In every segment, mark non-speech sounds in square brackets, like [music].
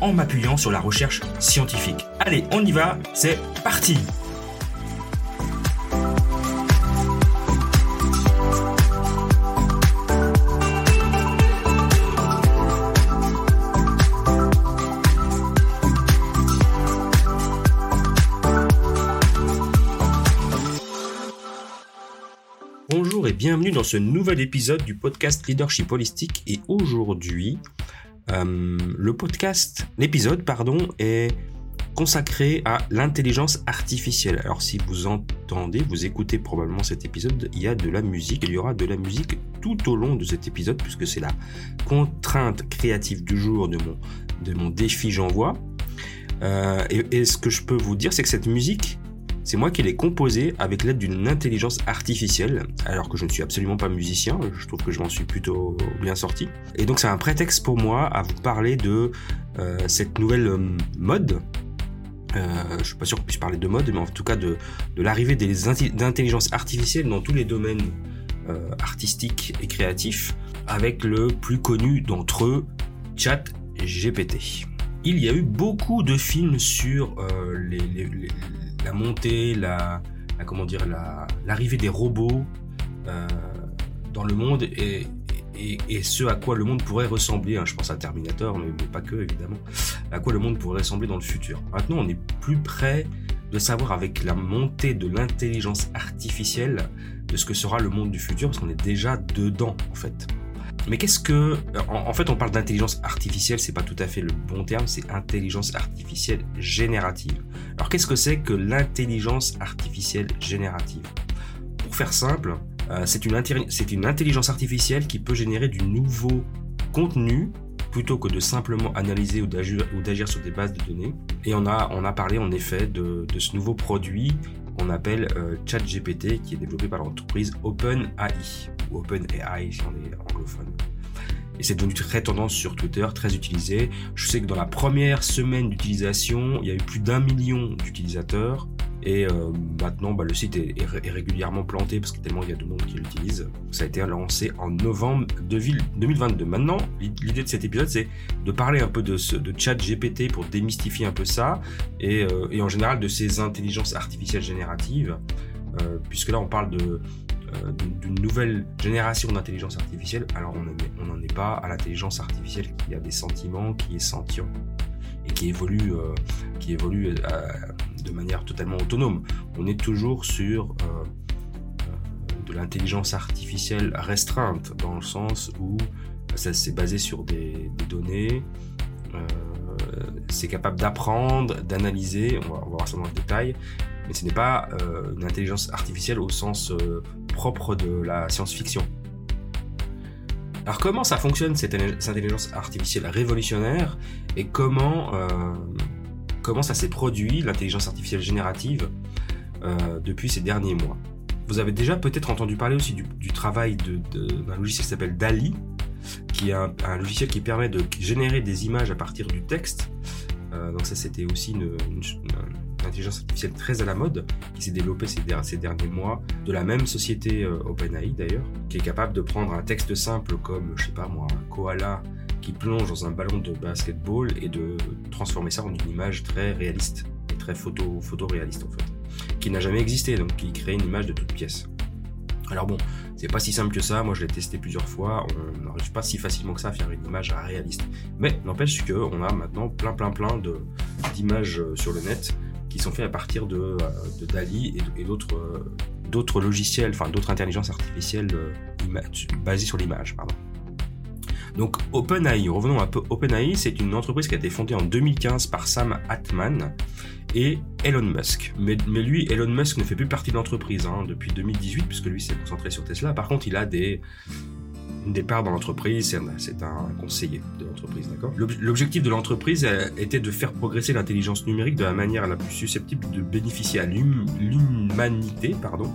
en m'appuyant sur la recherche scientifique. Allez, on y va, c'est parti Bonjour et bienvenue dans ce nouvel épisode du podcast Leadership Holistique et aujourd'hui euh, le podcast, l'épisode, pardon, est consacré à l'intelligence artificielle. Alors si vous entendez, vous écoutez probablement cet épisode, il y a de la musique, il y aura de la musique tout au long de cet épisode puisque c'est la contrainte créative du jour de mon, de mon défi j'envoie. Euh, et, ce que je peux vous dire, c'est que cette musique, c'est moi qui l'ai composé avec l'aide d'une intelligence artificielle, alors que je ne suis absolument pas musicien, je trouve que je m'en suis plutôt bien sorti. Et donc c'est un prétexte pour moi à vous parler de euh, cette nouvelle euh, mode. Euh, je suis pas sûr qu'on puisse parler de mode, mais en tout cas de, l'arrivée des intelligences artificielles dans tous les domaines euh, artistiques et créatifs, avec le plus connu d'entre eux, Chat GPT. Il y a eu beaucoup de films sur les la montée, la, comment dire, l'arrivée des robots euh, dans le monde et, ce à quoi le monde pourrait ressembler. Hein, je pense à Terminator, mais, pas que évidemment. À quoi le monde pourrait ressembler dans le futur. Maintenant, on est plus près de savoir avec la montée de l'intelligence artificielle de ce que sera le monde du futur, parce qu'on est déjà dedans en fait. Mais qu'est-ce que, en, fait, on parle d'intelligence artificielle, c'est pas tout à fait le bon terme, c'est intelligence artificielle générative. Alors qu'est-ce que c'est que l'intelligence artificielle générative? Pour faire simple, euh, c'est une, une intelligence artificielle qui peut générer du nouveau contenu plutôt que de simplement analyser ou d'agir sur des bases de données. Et on a, on a parlé en effet de, de ce nouveau produit appelle euh, ChatGPT qui est développé par l'entreprise OpenAI ou OpenAI si on est anglophone. Et c'est devenu très tendance sur Twitter, très utilisé. Je sais que dans la première semaine d'utilisation, il y a eu plus d'un million d'utilisateurs. Et euh, maintenant, bah, le site est, régulièrement planté parce qu'il tellement il y a de monde qui l'utilise. Ça a été lancé en novembre 2022. Maintenant, l'idée de cet épisode, c'est de parler un peu de, ce, chat GPT pour démystifier un peu ça et, euh, et en général de ces intelligences artificielles génératives. Euh, puisque là, on parle d'une nouvelle génération d'intelligence artificielle. Alors, on n'en est pas à l'intelligence artificielle qui a des sentiments, qui est sentient et qui évolue, qui évolue de manière totalement autonome. On est toujours sur euh, euh, de l'intelligence artificielle restreinte, dans le sens où ça s'est basé sur des, données, euh, c'est capable d'apprendre, d'analyser, on va, voir ça dans le détail, mais ce n'est pas une intelligence artificielle au sens propre de la science-fiction. Alors comment ça fonctionne cette intelligence artificielle révolutionnaire et comment comment ça s'est produit, l'intelligence artificielle générative, euh, depuis ces derniers mois. Vous avez déjà peut-être entendu parler aussi du, travail d'un logiciel qui s'appelle DALI, qui est un, logiciel qui permet de générer des images à partir du texte. Euh, donc ça, c'était aussi une, intelligence artificielle très à la mode, qui s'est développée ces, derniers mois, de la même société euh, OpenAI d'ailleurs, qui est capable de prendre un texte simple comme, je sais pas moi, un koala qui plonge dans un ballon de basketball et de transformer ça en une image très réaliste et très photo, photoréaliste en fait, qui n'a jamais existé, donc qui crée une image de toute pièce. Alors bon, c'est pas si simple que ça, moi je l'ai testé plusieurs fois, on n'arrive pas si facilement que ça à faire une image réaliste. Mais n'empêche qu'on a maintenant plein plein plein d'images euh, sur le net qui sont faites à partir de, euh, Dali et, d'autres euh, d'autres logiciels, enfin d'autres intelligences artificielles basées sur l'image, pardon. Donc OpenAI, revenons un peu. OpenAI, c'est une entreprise qui a été fondée en 2015 par Sam Altman et Elon Musk. Mais, lui, Elon Musk ne fait plus partie de l'entreprise hein, depuis 2018, puisque lui s'est concentré sur Tesla. Par contre, il a des, des parts dans l'entreprise, c'est un, conseiller de l'entreprise, d'accord? L'objectif de l'entreprise euh, était de faire progresser l'intelligence numérique de la manière la plus susceptible de bénéficier à l'humanité, pardon.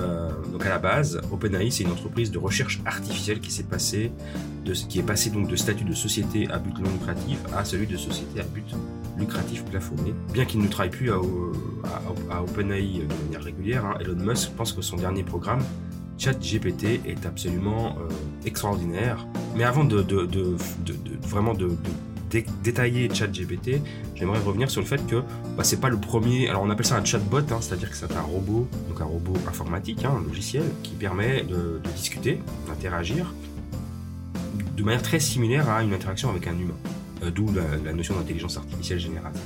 Euh, donc à la base, OpenAI c'est une entreprise de recherche artificielle qui s'est passée de qui est passée donc de statut de société à but non lucratif à celui de société à but lucratif plafonné. Bien qu'il ne travaille plus à, OpenAI de manière régulière, hein, Elon Musk pense que son dernier programme ChatGPT est absolument euh, extraordinaire. Mais avant de, vraiment de, détailler ChatGPT, j'aimerais revenir sur le fait que bah, c'est pas le premier. Alors on appelle ça un chatbot, hein, c'est-à-dire que c'est un robot, donc un robot informatique, hein, un logiciel qui permet de, discuter, d'interagir de manière très similaire à une interaction avec un humain. Euh, d'où la, notion d'intelligence artificielle générative.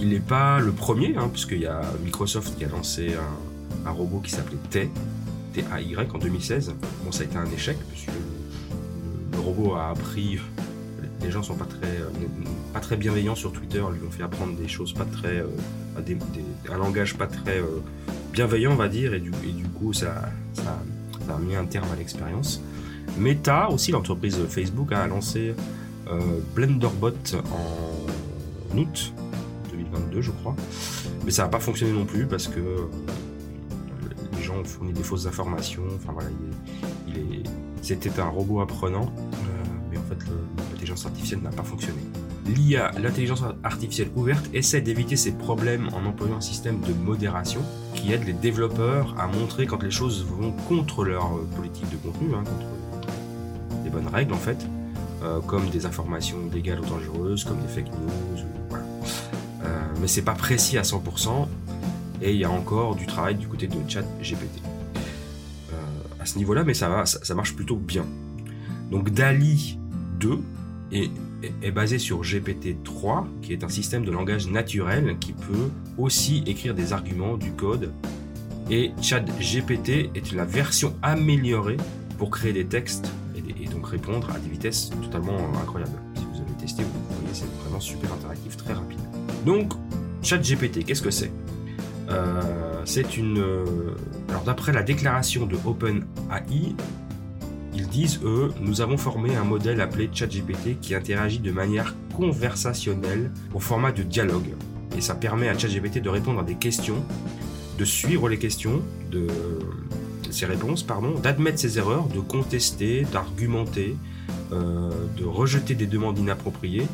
Il n'est pas le premier, hein, puisqu'il y a Microsoft qui a lancé un, robot qui s'appelait Tay, TAY en 2016. Bon, ça a été un échec, puisque le robot a appris. Les gens sont pas très, euh, pas très bienveillants sur Twitter, lui ont fait apprendre des choses pas très. Euh, un langage pas très euh, bienveillant, on va dire, et du, et du coup, ça, ça, a mis un terme à l'expérience. Meta, aussi l'entreprise Facebook, a lancé Blenderbot en août 2022, je crois. Mais ça n'a pas fonctionné non plus parce que on fournit des fausses informations. Enfin voilà, il est, c'était un robot apprenant, artificielle n'a pas fonctionné. L'IA, l'intelligence artificielle ouverte, essaie d'éviter ces problèmes en employant un système de modération qui aide les développeurs à montrer quand les choses vont contre leur euh, politique de contenu, hein, contre les bonnes règles en fait, euh, comme des informations légales ou dangereuses, comme des fake news. Voilà. mais c'est pas précis à 100%, et il y a encore du travail du côté de chat GPT. Euh, à ce niveau-là, mais ça, ça, marche plutôt bien. Donc DALI 2 est, est, basé sur GPT-3, qui est un système de langage naturel qui peut aussi écrire des arguments, du code. Et ChatGPT est la version améliorée pour créer des textes et, et, donc répondre à des vitesses totalement incroyables. Si vous avez testé, vous voyez, c'est vraiment super interactif, très rapide. Donc, ChatGPT, qu'est-ce que c'est? Euh, c'est une. Euh, alors, d'après la déclaration de OpenAI, ils disent, eux, nous avons formé un modèle appelé ChatGPT qui interagit de manière conversationnelle au format de dialogue. Et ça permet à ChatGPT de répondre à des questions, de suivre les questions, de ses réponses, pardon, d'admettre ses erreurs, de contester, d'argumenter, euh, de rejeter des demandes inappropriées.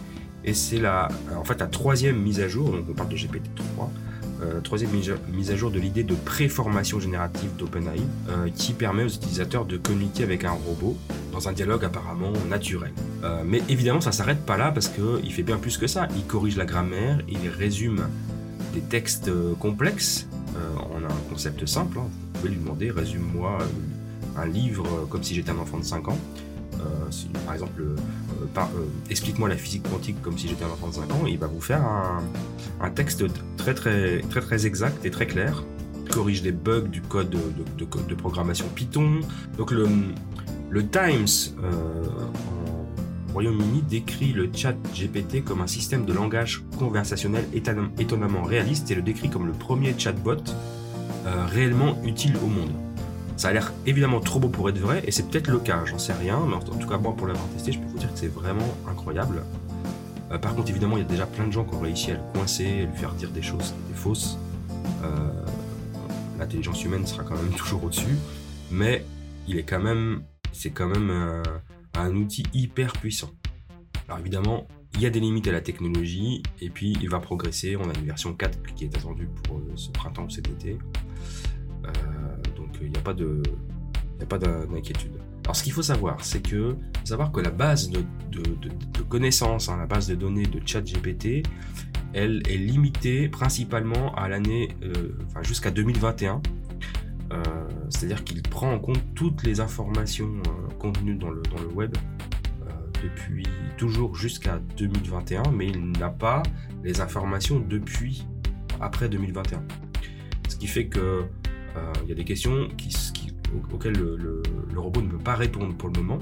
Et c'est la, en fait, la troisième mise à jour, donc on parle de GPT-3, euh, troisième mise à jour de l'idée de préformation générative d'OpenAI, euh, qui permet aux utilisateurs de communiquer avec un robot dans un dialogue apparemment naturel. Euh, mais évidemment, ça s'arrête pas là parce qu'il fait bien plus que ça. Il corrige la grammaire, il résume des textes complexes en un concept simple. Hein. Vous pouvez lui demander résume-moi un livre comme si j'étais un enfant de 5 ans. Par exemple, explique-moi la physique quantique comme si j'étais un enfant de 5 ans, il va vous faire un, texte très très exact et très clair corrige les bugs du code de, programmation Python. Donc le, Times euh, Royaume-Uni décrit le chat GPT comme un système de langage conversationnel étonnamment réaliste et le décrit comme le premier chatbot euh, réellement utile au monde. Ça a l'air évidemment trop beau pour être vrai et c'est peut-être le cas, j'en sais rien, mais en tout cas moi pour l'avoir testé, je peux vous dire que c'est vraiment incroyable. Euh, par contre, évidemment, il y a déjà plein de gens qui ont réussi à le coincer, à lui faire dire des choses qui étaient fausses. Euh, l'intelligence humaine sera quand même [laughs] toujours au-dessus, mais il est quand même, c'est quand même un, outil hyper puissant. Alors évidemment, il y a des limites à la technologie, et puis il va progresser. On a une version 4 qui est attendue pour euh, ce printemps ou cet été. Il n'y a pas de, il a pas d'inquiétude. Alors ce qu'il faut savoir, c'est que savoir que la base de, connaissances, hein, la base de données de ChatGPT, elle est limitée principalement à l'année, euh, jusqu'à 2021. Euh, c'est-à-dire qu'il prend en compte toutes les informations euh, contenues dans le, dans le web depuis toujours jusqu'à 2021, mais il n'a pas les informations depuis après 2021. Ce qui fait que il y a des questions auquel le, robot ne peut pas répondre pour le moment.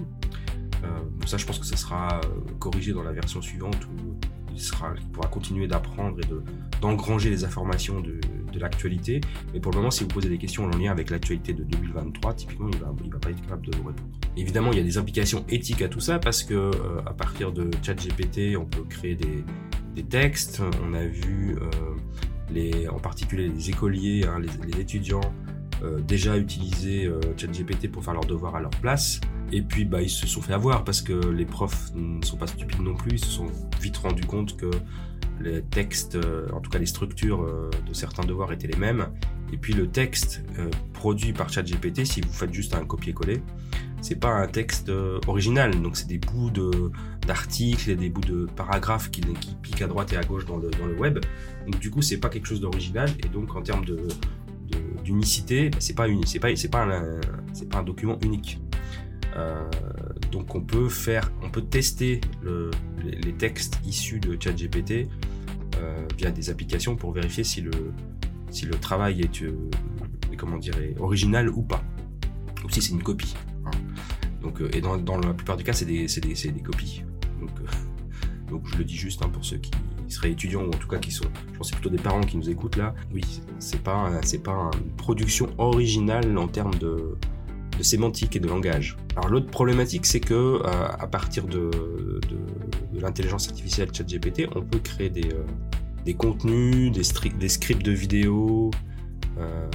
Euh, ça, je pense que ça sera euh, corrigé dans la version suivante où il, sera, pourra continuer d'apprendre et d'engranger les informations de l'actualité. Mais pour le moment, si vous posez des questions en lien avec l'actualité de 2023, typiquement, il va, il va pas être capable de vous répondre. Évidemment, il y a des implications éthiques à tout ça parce que euh, à partir de ChatGPT, on peut créer des, textes. On a vu euh, en particulier les écoliers, hein, les, étudiants euh, déjà utiliser euh, ChatGPT pour faire leurs devoirs à leur place. Et puis, bah, ils se sont fait avoir parce que les profs ne sont pas stupides non plus. Ils se sont vite rendus compte que les textes, euh, en tout cas les structures de certains devoirs étaient les mêmes. Et puis le texte produit par ChatGPT, si vous faites juste un copier-coller, c'est pas un texte original. Donc c'est des bouts d'articles et des bouts de paragraphes qui, qui, piquent à droite et à gauche dans le, dans le web. Donc du coup, c'est pas quelque chose d'original. Et donc en termes de d'unicité, bah, c'est pas c'est c'est pas un, document unique. Euh, donc on peut faire, on peut tester le, les, textes issus de ChatGPT euh, via des applications pour vérifier si le, si le travail est, euh, original ou pas, ou si c'est une copie. Hein. Donc, et dans, la plupart du cas, c'est des, des, des, copies. Donc, [laughs] donc je le dis juste hein, pour ceux qui seraient étudiants ou en tout cas qui sont, je pense plutôt des parents qui nous écoutent là. Oui, c'est pas, c'est pas une production originale en termes de, de sémantique et de langage. Alors l'autre problématique, c'est que euh, à partir de, de, l'intelligence artificielle ChatGPT, on peut créer des, euh, des contenus, des, des, scripts de vidéos, euh,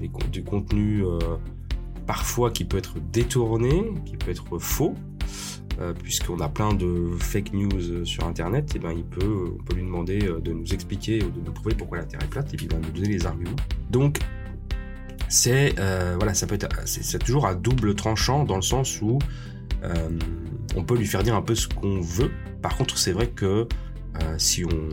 des, du contenu parfois qui peut être détourné, qui peut être faux, euh, puisqu'on a plein de fake news sur Internet, et ben il peut, on peut lui demander de nous expliquer ou de nous prouver pourquoi la Terre est plate, et puis il va nous donner les arguments. Donc c'est euh, voilà, ça peut être, c'est toujours à double tranchant dans le sens où euh, on peut lui faire dire un peu ce qu'on veut. Par contre, c'est vrai que euh, si on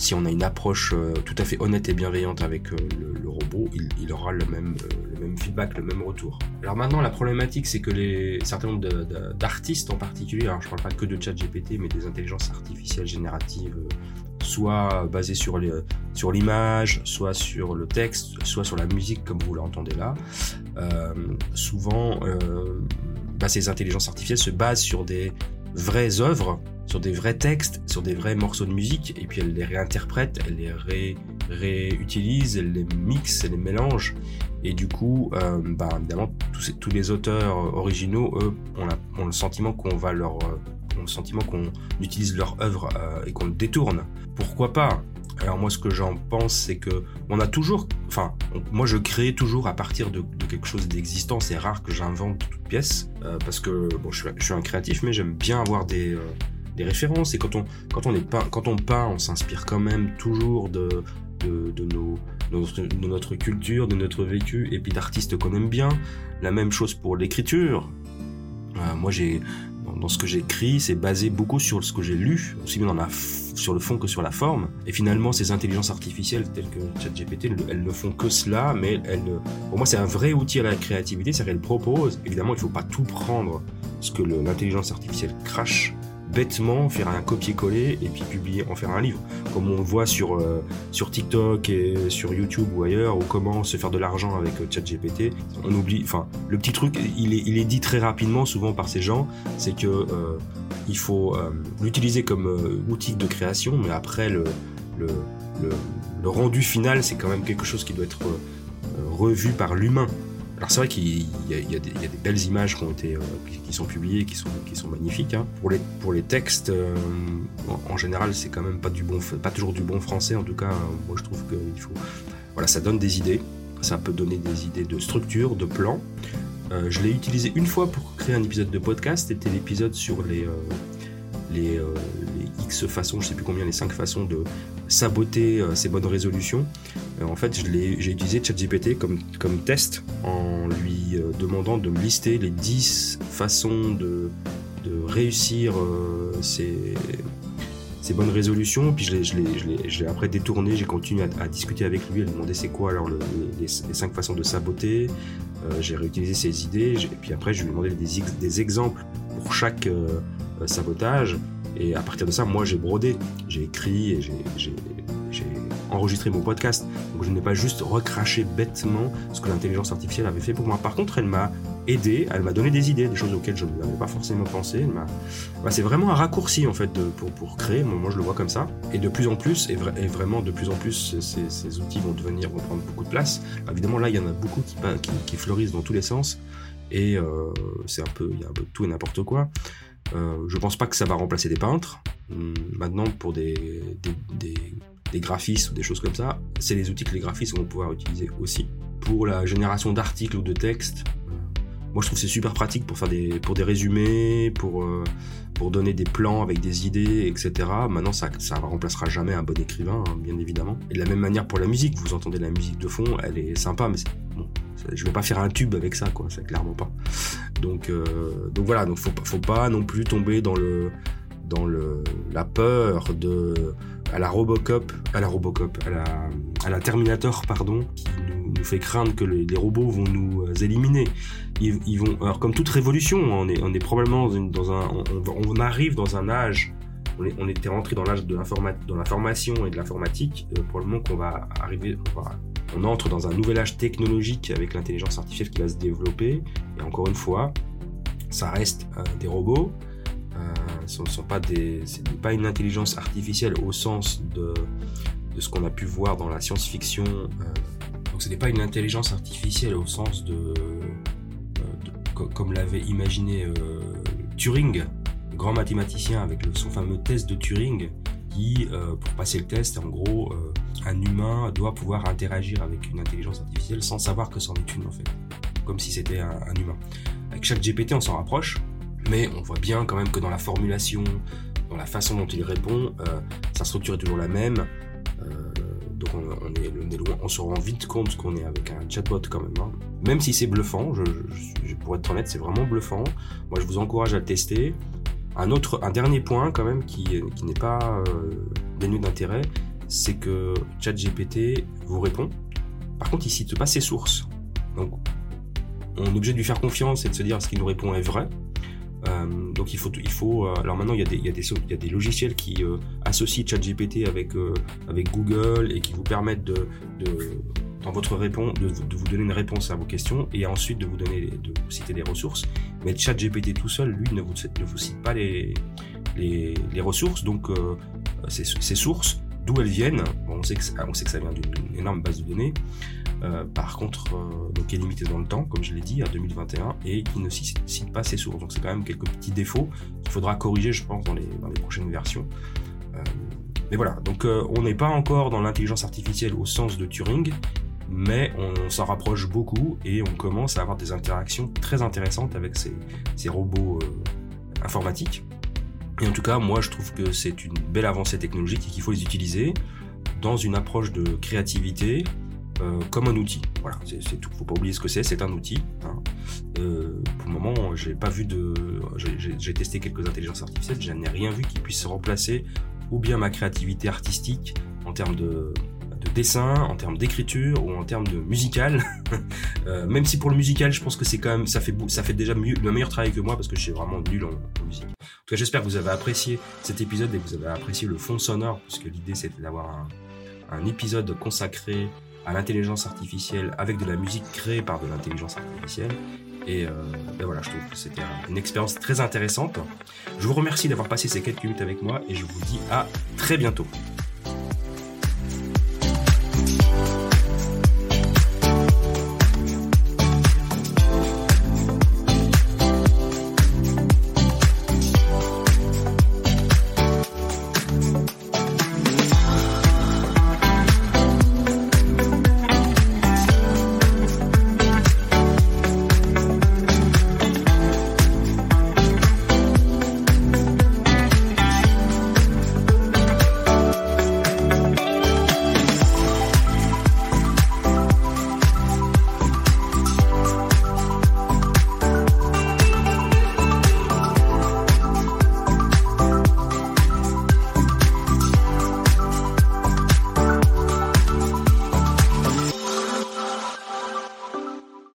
si on a une approche euh, tout à fait honnête et bienveillante avec euh, le, robot, il, aura le même, euh, le même feedback, le même retour. Alors maintenant, la problématique, c'est que les certains nombre d'artistes en particulier, alors je parle pas que de ChatGPT, mais des intelligences artificielles génératives soit basé sur l'image, soit sur le texte, soit sur la musique comme vous l'entendez là. Souvent, bah, ces intelligences artificielles se basent sur des vraies œuvres, sur des vrais textes, sur des vrais morceaux de musique, et puis elles les réinterprètent, elles les ré, réutilisent, elles les mixent, elles les mélangent. Et du coup, euh, bah, évidemment, tous, les auteurs originaux, eux, ont, le sentiment qu'on va leur ont le sentiment qu'on utilise leur œuvre euh, et qu'on le détourne. Pourquoi pas? Alors moi ce que j'en pense c'est que on a toujours, enfin moi je crée toujours à partir de, quelque chose d'existant. C'est rare que j'invente toute pièce euh, parce que je suis, un créatif mais j'aime bien avoir des, euh, des références et quand on quand on est pas quand on peint on s'inspire quand même toujours de de, de nos de notre, culture, de notre vécu et puis d'artistes qu'on aime bien. La même chose pour l'écriture. Euh, moi j'ai dans ce que j'écris, c'est basé beaucoup sur ce que j'ai lu, aussi bien dans la sur le fond que sur la forme. Et finalement, ces intelligences artificielles telles que ChatGPT, elles ne font que cela, mais elles, pour moi, c'est un vrai outil à la créativité, c'est qu'elle propose. Évidemment, il ne faut pas tout prendre ce que l'intelligence artificielle crache bêtement faire un copier-coller et puis publier, en faire un livre. Comme on voit sur, euh, TikTok et sur YouTube ou ailleurs, ou comment se faire de l'argent avec euh, ChatGPT. On oublie, enfin, le petit truc, il est, dit très rapidement, souvent par ces gens, c'est que euh, faut l'utiliser comme outil de création, mais après, le, le, le, le rendu final, c'est quand même quelque chose qui doit être revu par l'humain. Alors c'est vrai qu'il y, a des belles images qui ont été, euh, sont publiées, qui sont, magnifiques. Hein. Pour les, textes, euh, en, général, c'est quand même pas toujours du bon français. En tout cas, euh, moi je trouve qu'il faut, voilà, ça donne des idées. Ça peut donner des idées de structure, de plan. Euh, je l'ai utilisé une fois pour créer un épisode de podcast. C'était l'épisode sur les, X façons, je sais plus combien, les 5 façons de saboter ses bonnes résolutions. Euh, en fait, j'ai utilisé ChatGPT comme, comme test en lui euh, demandant de me lister les 10 façons de, de réussir euh, ses, bonnes résolutions. Puis je l'ai après détourné, j'ai continué à, discuter avec lui, à lui demander c'est quoi alors le, les, les, 5 façons de saboter. Euh, j'ai réutilisé ses idées, et puis après je lui ai demandé des, exemples pour chaque euh, sabotage. Et à partir de ça, moi j'ai brodé, j'ai écrit et j'ai enregistrer mon podcast. Donc je n'ai pas juste recraché bêtement ce que l'intelligence artificielle avait fait pour moi. Par contre, elle m'a aidé, elle m'a donné des idées, des choses auxquelles je n'avais pas forcément pensé. Bah, c'est vraiment un raccourci en fait pour, pour créer, moi, je le vois comme ça. Et de plus en plus, et, vraiment de plus en plus, ces, outils vont devenir, vont prendre beaucoup de place. évidemment là, il y en a beaucoup qui, qui, fleurissent dans tous les sens. Et euh, c'est un peu, il y a un peu de tout et n'importe quoi. Euh, je pense pas que ça va remplacer des peintres. Hum, maintenant, pour des, graphistes ou des choses comme ça, c'est les outils que les graphistes vont pouvoir utiliser aussi. Pour la génération d'articles ou de textes, euh, moi je trouve c'est super pratique pour faire des, pour des résumés, pour, euh, pour donner des plans avec des idées, etc. Maintenant, ça ça remplacera jamais un bon écrivain, hein, bien évidemment. Et de la même manière pour la musique, vous entendez la musique de fond, elle est sympa, mais bon, je vais pas faire un tube avec ça, quoi, c'est clairement pas. Donc, euh, donc voilà, donc faut, faut pas non plus tomber dans le dans le, la peur de à la Robocop, à la Robocop, à la, Terminator, pardon, qui nous, fait craindre que les, robots vont nous euh, éliminer. Ils, vont, alors comme toute révolution, on est, on est probablement dans un, on, arrive dans un âge, on, est, était rentré dans l'âge de l'information et de l'informatique, euh, pour le moment qu'on va arriver, on entre dans un nouvel âge technologique avec l'intelligence artificielle qui va se développer. Et encore une fois, ça reste euh, des robots ce ne sont pas des, pas une intelligence artificielle au sens de, ce qu'on a pu voir dans la science-fiction. Euh. donc ce n'est pas une intelligence artificielle au sens de, euh, comme l'avait imaginé euh, Turing, grand mathématicien avec son fameux test de Turing, qui, pour passer le test, en gros, un humain doit pouvoir interagir avec une intelligence artificielle sans savoir que c'en est une en fait, comme si c'était un, humain. Avec chaque GPT, on s'en rapproche, mais on voit bien quand même que dans la formulation, dans la façon dont il répond, euh, sa structure est toujours la même. Euh, donc on, est, loin, on se rend vite compte qu'on est avec un chatbot quand même. Hein. Même si c'est bluffant, je, pour être honnête, c'est vraiment bluffant. Moi, je vous encourage à le tester. Un dernier point quand même qui, n'est pas euh, dénué d'intérêt, c'est que ChatGPT vous répond. Par contre, il cite pas ses sources. Donc, on est obligé de lui faire confiance et de se dire ce qu'il nous répond est vrai. Euh, donc il faut, il faut. Euh, alors maintenant il y a des, il logiciels qui associent ChatGPT avec Google et qui vous permettent de dans votre réponse, de, vous donner une réponse à vos questions et ensuite de vous donner, de citer des ressources. Mais ChatGPT tout seul, lui, ne vous, ne vous cite pas les, les, les ressources, donc euh, ces, ces sources, d'où elles viennent. Bon, on sait que on sait que ça vient d'une énorme base de données. Euh, par contre, euh, donc, est limité dans le temps, comme je l'ai dit, à 2021, et qui ne cite pas ses sources. Donc c'est quand même quelques petits défauts qu'il faudra corriger, je pense, dans les, dans les prochaines versions. Euh, mais voilà, donc on n'est pas encore dans l'intelligence artificielle au sens de Turing, mais on, s'en rapproche beaucoup et on commence à avoir des interactions très intéressantes avec ces, robots informatiques. Et en tout cas, moi, je trouve que c'est une belle avancée technologique et qu'il faut les utiliser dans une approche de créativité, euh, comme un outil. Voilà, c'est tout. Faut pas oublier ce que c'est. C'est un outil. Hein. Euh, pour le moment, j'ai pas vu. J'ai testé quelques intelligences artificielles. Je n'ai rien vu qui puisse remplacer ou bien ma créativité artistique en termes de, de dessin, en termes d'écriture ou en termes de musical. [laughs] euh, même si pour le musical, je pense que c'est quand même ça fait ça fait déjà mieux, le meilleur travail que moi parce que je suis vraiment nul en, musique. J'espère que vous avez apprécié cet épisode et que vous avez apprécié le fond sonore puisque l'idée c'était d'avoir un, épisode consacré à l'intelligence artificielle avec de la musique créée par de l'intelligence artificielle. Et euh, voilà, je trouve que c'était une expérience très intéressante. Je vous remercie d'avoir passé ces quelques minutes avec moi et je vous dis à très bientôt.